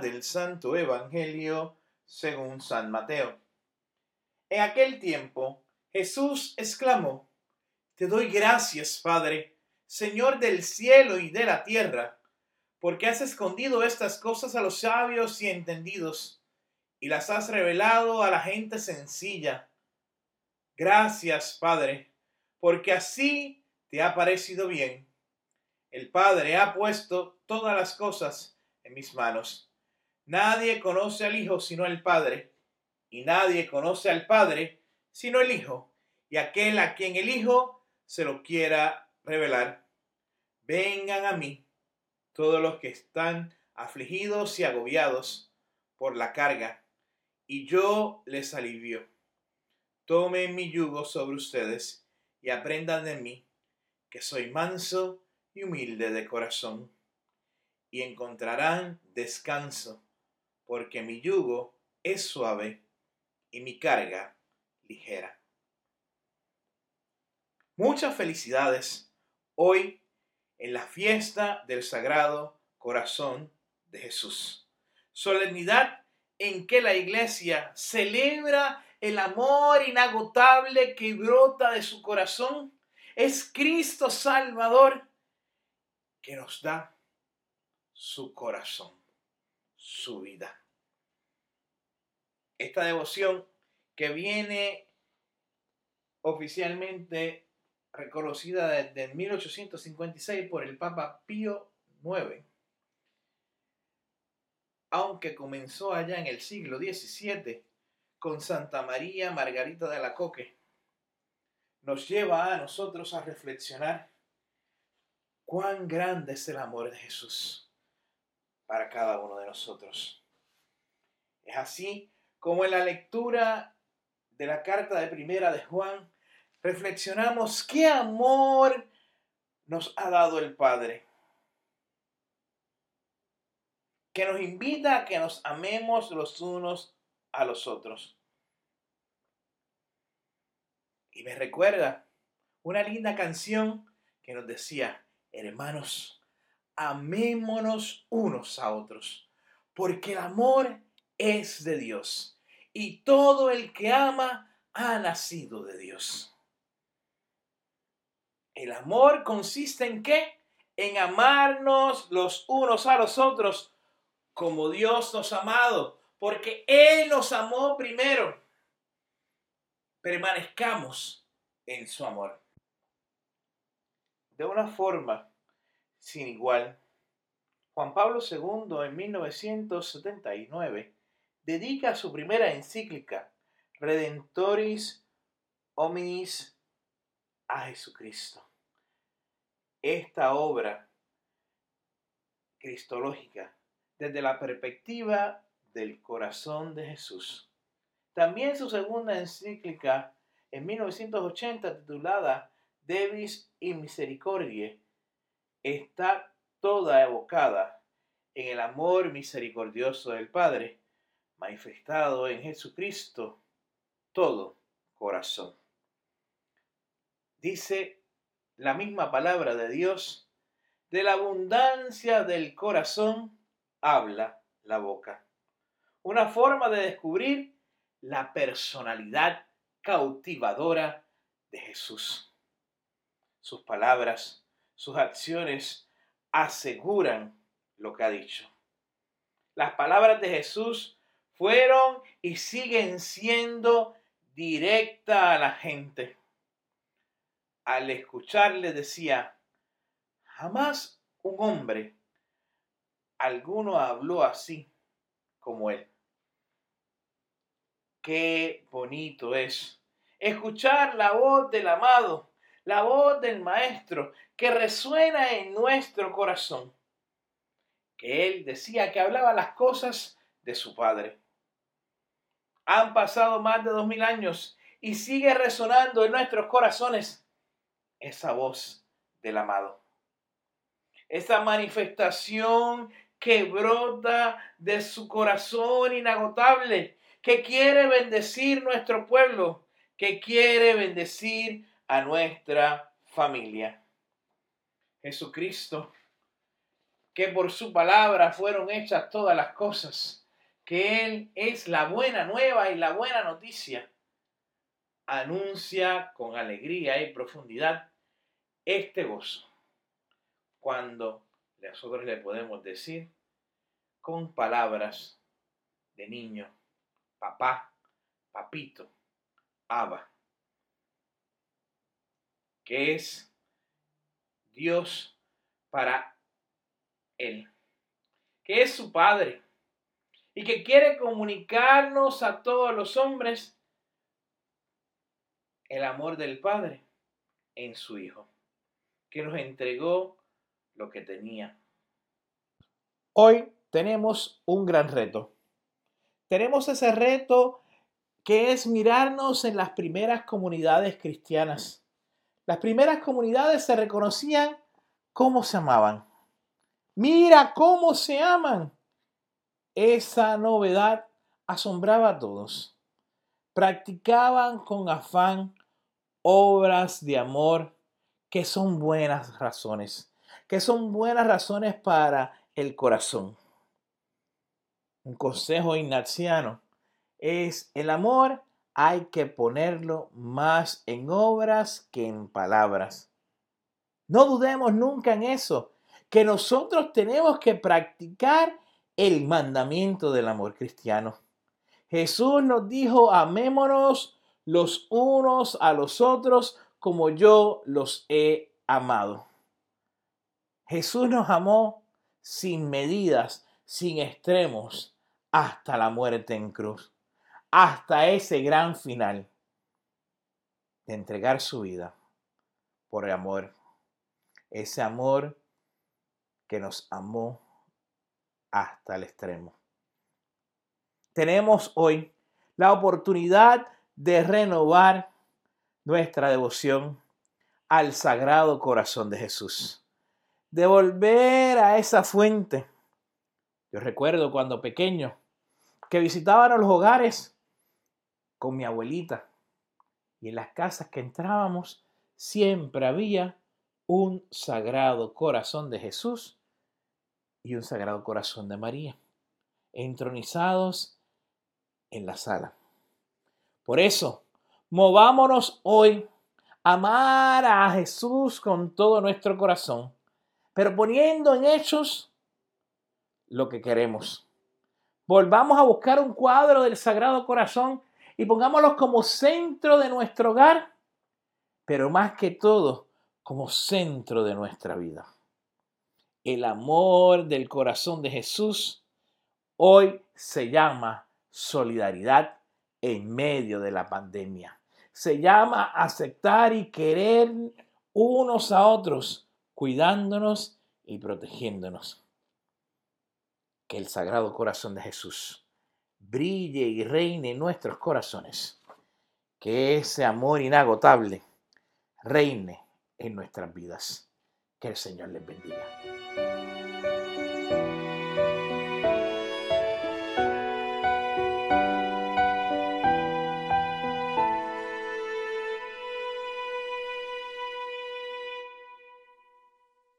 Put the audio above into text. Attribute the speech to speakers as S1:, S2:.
S1: Del Santo Evangelio según San Mateo. En aquel tiempo Jesús exclamó, Te doy gracias, Padre, Señor del cielo y de la tierra, porque has escondido estas cosas a los sabios y entendidos, y las has revelado a la gente sencilla. Gracias, Padre, porque así te ha parecido bien. El Padre ha puesto todas las cosas en mis manos. Nadie conoce al Hijo sino el Padre, y nadie conoce al Padre sino el Hijo, y aquel a quien el Hijo se lo quiera revelar. Vengan a mí todos los que están afligidos y agobiados por la carga, y yo les alivio. Tomen mi yugo sobre ustedes y aprendan de mí, que soy manso y humilde de corazón, y encontrarán descanso, porque mi yugo es suave y mi carga ligera. Muchas felicidades hoy en la fiesta del Sagrado Corazón de Jesús. Solemnidad en que la iglesia celebra el amor inagotable que brota de su corazón. Es Cristo Salvador que nos da su corazón, su vida. Esta devoción que viene oficialmente reconocida desde 1856 por el Papa Pío IX, aunque comenzó allá en el siglo XVII con Santa María Margarita de la Coque, nos lleva a nosotros a reflexionar cuán grande es el amor de Jesús cada uno de nosotros. Es así como en la lectura de la carta de primera de Juan reflexionamos qué amor nos ha dado el Padre, que nos invita a que nos amemos los unos a los otros. Y me recuerda una linda canción que nos decía, hermanos, amémonos unos a otros, porque el amor es de Dios y todo el que ama ha nacido de Dios. El amor consiste en qué? En amarnos los unos a los otros como Dios nos ha amado, porque Él nos amó primero. Permanezcamos en su amor de una forma sin igual. Juan Pablo II en 1979 dedica su primera encíclica Redentoris Hominis a Jesucristo. Esta obra cristológica desde la perspectiva del corazón de Jesús. También su segunda encíclica en 1980 titulada Devis y Misericordia está toda evocada en el amor misericordioso del Padre, manifestado en Jesucristo, todo corazón. Dice la misma palabra de Dios, de la abundancia del corazón habla la boca. Una forma de descubrir la personalidad cautivadora de Jesús. Sus palabras, sus acciones aseguran lo que ha dicho. Las palabras de Jesús fueron y siguen siendo directa a la gente. Al escucharle decía, jamás un hombre alguno habló así como él. Qué bonito es escuchar la voz del amado la voz del Maestro que resuena en nuestro corazón, que Él decía que hablaba las cosas de su Padre. Han pasado más de dos mil años y sigue resonando en nuestros corazones esa voz del amado. Esa manifestación que brota de su corazón inagotable, que quiere bendecir nuestro pueblo, que quiere bendecir a nuestra familia. Jesucristo que por su palabra fueron hechas todas las cosas, que Él es la buena nueva y la buena noticia, anuncia con alegría y profundidad este gozo. Cuando nosotros le podemos decir con palabras de niño, papá, papito, Abba, que es Dios para él, que es su Padre y que quiere comunicarnos a todos los hombres el amor del Padre en su Hijo, que nos entregó lo que tenía. Hoy tenemos un gran reto. Tenemos ese reto que es mirarnos en las primeras comunidades cristianas. Las primeras comunidades se reconocían cómo se amaban. Mira cómo se aman. Esa novedad asombraba a todos. Practicaban con afán obras de amor que son buenas razones, que son buenas razones para el corazón. Un consejo ignaciano es el amor hay que ponerlo más en obras que en palabras. No dudemos nunca en eso que nosotros tenemos que practicar el mandamiento del amor cristiano. Jesús nos dijo, amémonos los unos a los otros como yo los he amado. Jesús nos amó sin medidas, sin extremos, hasta la muerte en cruz, hasta ese gran final de entregar su vida por el amor. Ese amor que nos amó hasta el extremo. Tenemos hoy la oportunidad de renovar nuestra devoción al Sagrado Corazón de Jesús, de volver a esa fuente. Yo recuerdo cuando pequeño que visitaban los hogares con mi abuelita y en las casas que entrábamos siempre había un Sagrado Corazón de Jesús y un Sagrado Corazón de María, entronizados en la sala. Por eso, movámonos hoy a amar a Jesús con todo nuestro corazón, pero poniendo en hechos lo que queremos. Volvamos a buscar un cuadro del Sagrado Corazón y pongámoslo como centro de nuestro hogar, pero más que todo como centro de nuestra vida el amor del corazón de Jesús hoy se llama solidaridad en medio de la pandemia. Se llama aceptar y querer unos a otros, cuidándonos y protegiéndonos. Que el Sagrado Corazón de Jesús brille y reine en nuestros corazones. Que ese amor inagotable reine en nuestras vidas. Que el Señor les bendiga.